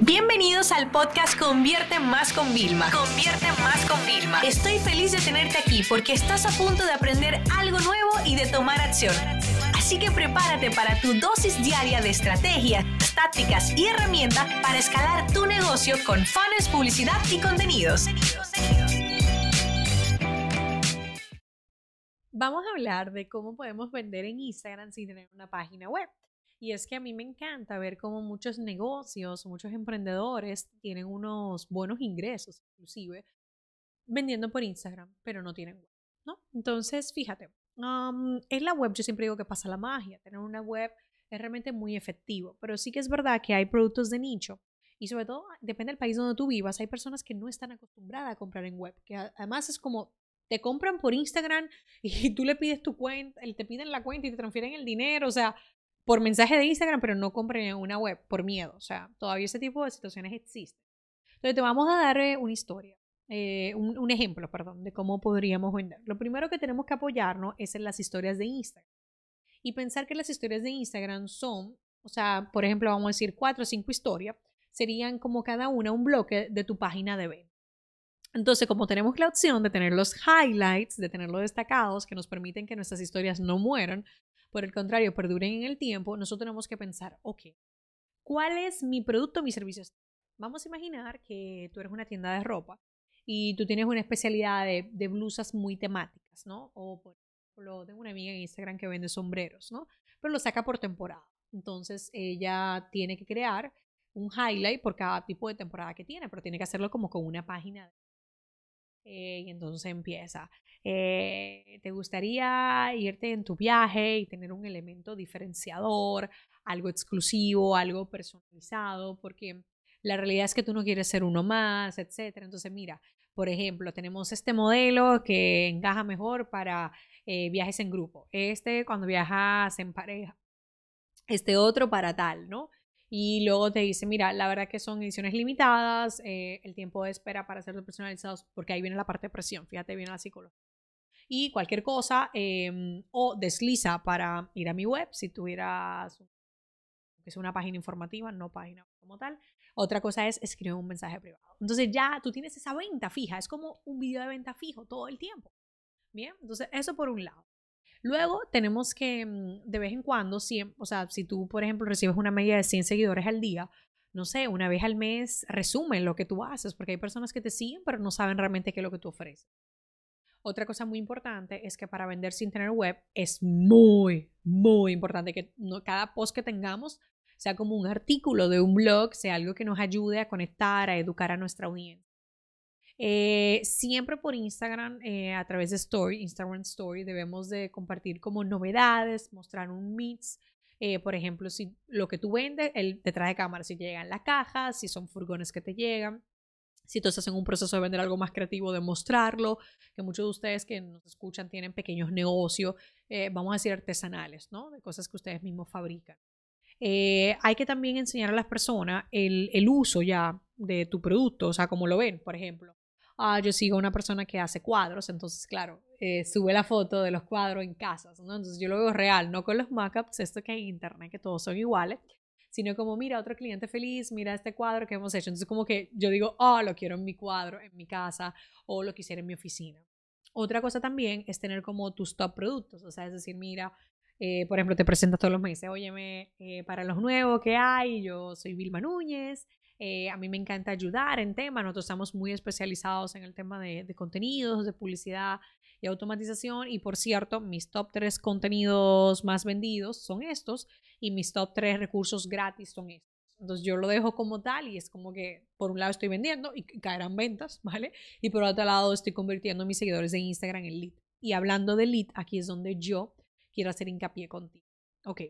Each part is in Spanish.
Bienvenidos al podcast Convierte Más con Vilma. Convierte Más con Vilma. Estoy feliz de tenerte aquí porque estás a punto de aprender algo nuevo y de tomar acción. Así que prepárate para tu dosis diaria de estrategias, tácticas y herramientas para escalar tu negocio con fans, publicidad y contenidos. Vamos a hablar de cómo podemos vender en Instagram sin tener una página web. Y es que a mí me encanta ver cómo muchos negocios, muchos emprendedores tienen unos buenos ingresos, inclusive, vendiendo por Instagram, pero no tienen web, ¿no? Entonces, fíjate, en la web yo siempre digo que pasa la magia. Tener una web es realmente muy efectivo, pero sí que es verdad que hay productos de nicho y sobre todo, depende del país donde tú vivas, hay personas que no están acostumbradas a comprar en web, que además es como te compran por Instagram y tú le pides tu cuenta, te piden la cuenta y te transfieren el dinero, o sea, por mensaje de Instagram, pero no compren en una web por miedo. O sea, todavía ese tipo de situaciones existen. Entonces, te vamos a dar eh, una historia, eh, un, un, ejemplo, perdón, de cómo podríamos vender. Lo primero que tenemos que apoyarnos es en las historias de Instagram. Y pensar que las historias de Instagram son, o sea, por ejemplo, vamos a decir cuatro o cinco historias, serían como cada una un bloque de tu página de venta. Entonces, como tenemos la opción de tener los highlights, de tenerlos destacados, que nos permiten que nuestras historias no mueran, por el contrario, perduren en el tiempo, nosotros tenemos que pensar, ok, ¿cuál es mi producto, mi servicio? Vamos a imaginar que tú eres una tienda de ropa y tú tienes una especialidad de, de blusas muy temáticas, ¿no? O por ejemplo, tengo una amiga en Instagram que vende sombreros, ¿no? Pero lo saca por temporada. Entonces ella tiene que crear un highlight por cada tipo de temporada que tiene, pero tiene que hacerlo como con una página. Eh, y entonces empieza. Eh, ¿Te gustaría irte en tu viaje y tener un elemento diferenciador, algo exclusivo, algo personalizado? Porque la realidad es que tú no quieres ser uno más, etcétera. Entonces, mira, por ejemplo, tenemos este modelo que encaja mejor para eh, viajes en grupo. Este cuando viajas en pareja. Este otro para tal, ¿no? Y luego te dice, mira, la verdad que son ediciones limitadas, eh, el tiempo de espera para hacerlos personalizados, porque ahí viene la parte de presión, fíjate bien la psicología y cualquier cosa em, o desliza para ir a mi web si tuvieras que es una página informativa, no página como tal. Otra cosa es escribir un mensaje privado. Entonces ya tú tienes esa venta fija, es como un video de venta fijo todo el tiempo. Bien, entonces eso por un lado. Luego tenemos que mm, de vez en cuando, si, o sea, si tú, por ejemplo, recibes una media de 100 seguidores al día, no sé, una vez al mes resumen lo que tú haces, porque hay personas que te siguen, pero no saben realmente qué es lo que tú ofreces. Otra cosa muy importante es que para vender sin tener web es muy, muy importante que cada post que tengamos sea como un artículo de un blog, sea algo que nos ayude a conectar, a educar a nuestra audiencia. Eh, siempre por Instagram, eh, a través de Story, Instagram Story, debemos de compartir como novedades, mostrar un mix. Eh, por ejemplo, si lo que tú vendes, el detrás de cámara, si llegan las cajas, si son furgones que te llegan, si tú estás en un proceso de vender algo más creativo, de mostrarlo, que muchos de ustedes que nos escuchan tienen pequeños negocios, eh, vamos a decir artesanales, ¿no? De cosas que ustedes mismos fabrican. Hay que también enseñar a las personas el, el, uso ya de tu producto, o sea, como lo ven, por ejemplo. Ah, yo sigo a una persona que hace cuadros, entonces, claro, eh, sube la foto de los cuadros en casas, ¿no? Entonces yo lo veo real, no con los mockups, esto que hay en internet, que todos son iguales, sino como, mira, otro cliente feliz, mira este cuadro que hemos hecho. Entonces, como que yo digo, oh, lo quiero en mi cuadro, en mi casa, o lo quisiera en mi oficina. Otra cosa también es tener como tus top productos, o sea, es decir, mira, eh, por ejemplo, te presentas todos los meses, óyeme, eh, para los nuevos que hay, yo soy Vilma Núñez, eh, a mí me encanta ayudar en temas, nosotros estamos muy especializados en el tema de, de, contenidos, de publicidad y automatización. Y por cierto, mis top tres contenidos más vendidos son estos y mis top tres recursos gratis son estos. Entonces yo lo dejo como tal y es como que por un lado estoy vendiendo y caerán ventas, ¿vale? Y por otro lado estoy convirtiendo mis seguidores de Instagram en lead. Y hablando de lead, aquí es donde yo quiero hacer hincapié contigo. Ok,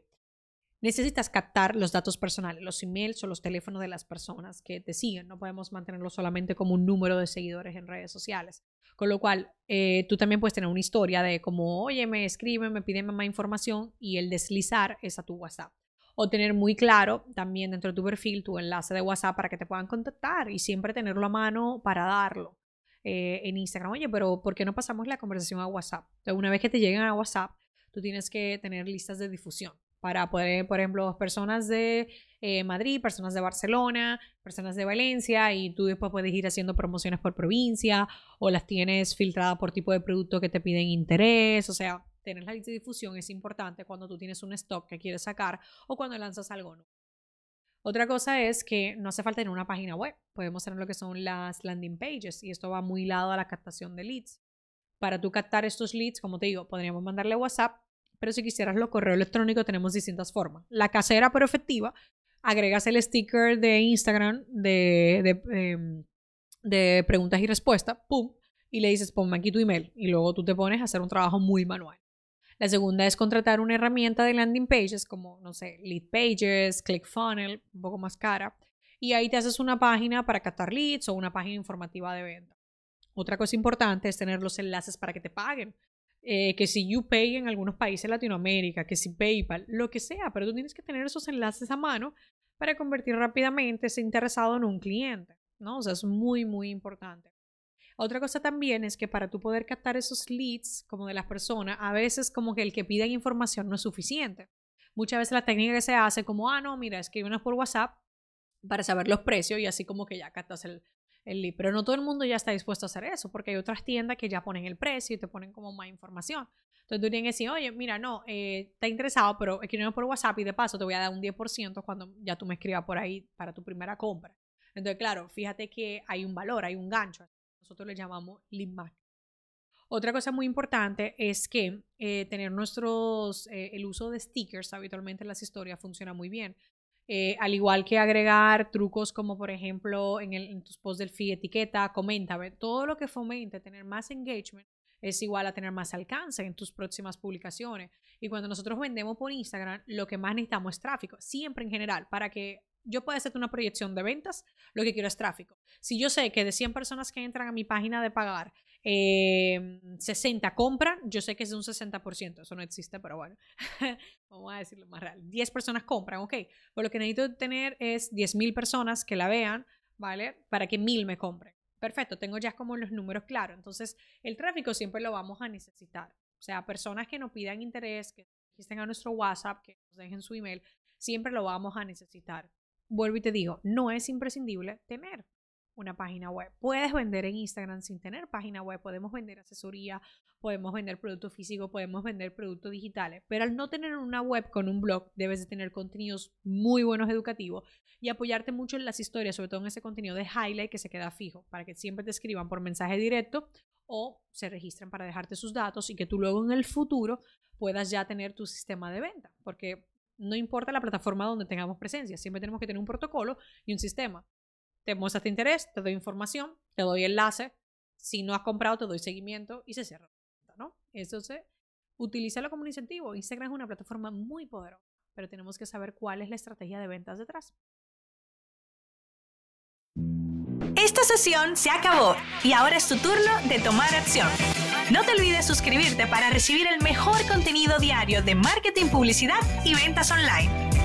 necesitas captar los datos personales, los emails o los teléfonos de las personas que te siguen. No podemos mantenerlo solamente como un número de seguidores en redes sociales. Con lo cual, eh, tú también puedes tener una historia de como, oye, me escriben, me piden más información y el deslizar es a tu WhatsApp. O tener muy claro también dentro de tu perfil tu enlace de WhatsApp para que te puedan contactar y siempre tenerlo a mano para darlo eh, en Instagram. Oye, pero ¿por qué no pasamos la conversación a WhatsApp? Entonces, una vez que te lleguen a WhatsApp, tú tienes que tener listas de difusión para poder, por ejemplo, personas de eh, Madrid, personas de Barcelona, personas de Valencia, y tú después puedes ir haciendo promociones por provincia o las tienes filtradas por tipo de producto que te piden interés, o sea, tener la lista de difusión es importante cuando tú tienes un stock que quieres sacar o cuando lanzas algo nuevo. Otra cosa es que no hace falta tener una página web, podemos tener lo que son las landing pages y esto va muy lado a la captación de leads. Para tú captar estos leads, como te digo, podríamos mandarle WhatsApp, pero si quisieras lo correo electrónico tenemos distintas formas. La casera pero efectiva, agregas el sticker de Instagram de, de, em, de preguntas y respuestas, pum, y le dices ponme aquí tu email y luego tú te pones a hacer un trabajo muy manual. La segunda es contratar una herramienta de landing pages como, no sé, Lead Pages, ClickFunnels, un poco más cara. Y ahí te haces una página para captar leads o una página informativa de venta. Otra cosa importante es tener los enlaces para que te paguen. Eh, que si YouPay en algunos países de Latinoamérica, que si PayPal, lo que sea, pero tú tienes que tener esos enlaces a mano para convertir rápidamente ese interesado en un cliente, ¿no? O sea, es muy, muy importante. Otra cosa también es que para tú poder captar esos leads como de las personas, a veces como que el que piden información no es suficiente. Muchas veces la técnica que se hace como, ah, no, mira, escríbenos por WhatsApp para saber los precios y así como que ya captas el, el lead. Pero no todo el mundo ya está dispuesto a hacer eso, porque hay otras tiendas que ya ponen el precio y te ponen como más información. Entonces tú tienes que decir, oye, mira, no, eh, está interesado, pero escríbeme por WhatsApp y de paso te voy a dar un 10% cuando ya tú me escribas por ahí para tu primera compra. Entonces, claro, fíjate que hay un valor, hay un gancho. Nosotros le llamamos lead Otra cosa muy importante es que eh, tener nuestros, eh, el uso de stickers habitualmente en las historias funciona muy bien. Eh, al igual que agregar trucos como por ejemplo en, el, en tus posts del feed etiqueta, comenta, todo lo que fomente tener más engagement es igual a tener más alcance en tus próximas publicaciones. Y cuando nosotros vendemos por Instagram, lo que más necesitamos es tráfico, siempre en general, para que yo puedo hacerte una proyección de ventas, lo que quiero es tráfico. Si yo sé que de 100 personas que entran a mi página de pagar, 60 em, compran, yo sé que es un 60%, eso no existe, pero bueno, vamos a decirlo más real. 10 personas compran, ok, pero lo que necesito tener es 10.000 personas que la vean, ¿vale? Para que 1.000 me compren. Perfecto, tengo ya como los números claros. Entonces, el tráfico siempre lo vamos a necesitar. O sea, personas que nos pidan interés, que estén a nuestro WhatsApp, que nos dejen su email, siempre lo vamos a necesitar vuelvo y te digo, no es imprescindible tener una página web. Puedes vender en Instagram sin tener página web, podemos vender asesoría, podemos vender productos físicos, podemos vender productos digitales, pero al no tener una web con un blog, debes de tener contenidos muy buenos educativos y apoyarte mucho en las historias, sobre todo en ese contenido de highlight que se queda fijo, para que siempre te escriban por mensaje directo o se registren para dejarte sus datos y que tú luego en el futuro puedas ya tener tu sistema de venta, porque no importa la plataforma donde tengamos presencia, siempre tenemos que tener un protocolo y un sistema. Te muestras interés, te doy información, te doy enlace. Si no has comprado, te doy seguimiento y se cierra. ¿no? Entonces, utilízalo como un incentivo. Instagram es una plataforma muy poderosa, pero tenemos que saber cuál es la estrategia de ventas detrás. Esta sesión se acabó y ahora es tu turno de tomar acción. No te olvides suscribirte para recibir el mejor contenido diario de marketing, publicidad y ventas online.